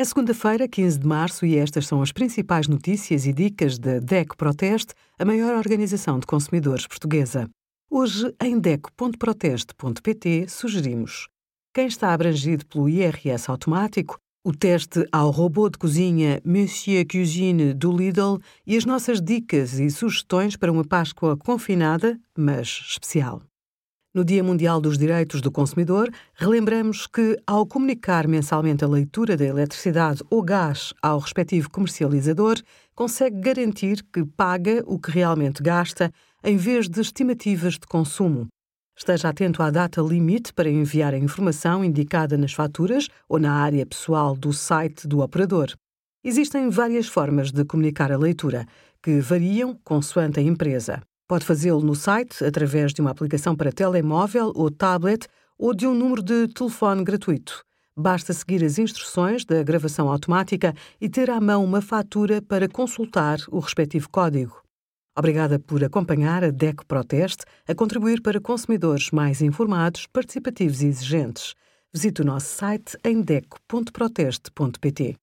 É segunda-feira, 15 de março, e estas são as principais notícias e dicas da DECO Proteste, a maior organização de consumidores portuguesa. Hoje, em DECO.proteste.pt, sugerimos quem está abrangido pelo IRS automático, o teste ao robô de cozinha Monsieur Cuisine do Lidl e as nossas dicas e sugestões para uma Páscoa confinada, mas especial. No Dia Mundial dos Direitos do Consumidor, relembramos que, ao comunicar mensalmente a leitura da eletricidade ou gás ao respectivo comercializador, consegue garantir que paga o que realmente gasta em vez de estimativas de consumo. Esteja atento à data limite para enviar a informação indicada nas faturas ou na área pessoal do site do operador. Existem várias formas de comunicar a leitura, que variam consoante a empresa. Pode fazê-lo no site, através de uma aplicação para telemóvel ou tablet ou de um número de telefone gratuito. Basta seguir as instruções da gravação automática e ter à mão uma fatura para consultar o respectivo código. Obrigada por acompanhar a DECO Proteste a contribuir para consumidores mais informados, participativos e exigentes. Visite o nosso site em deco.proteste.pt.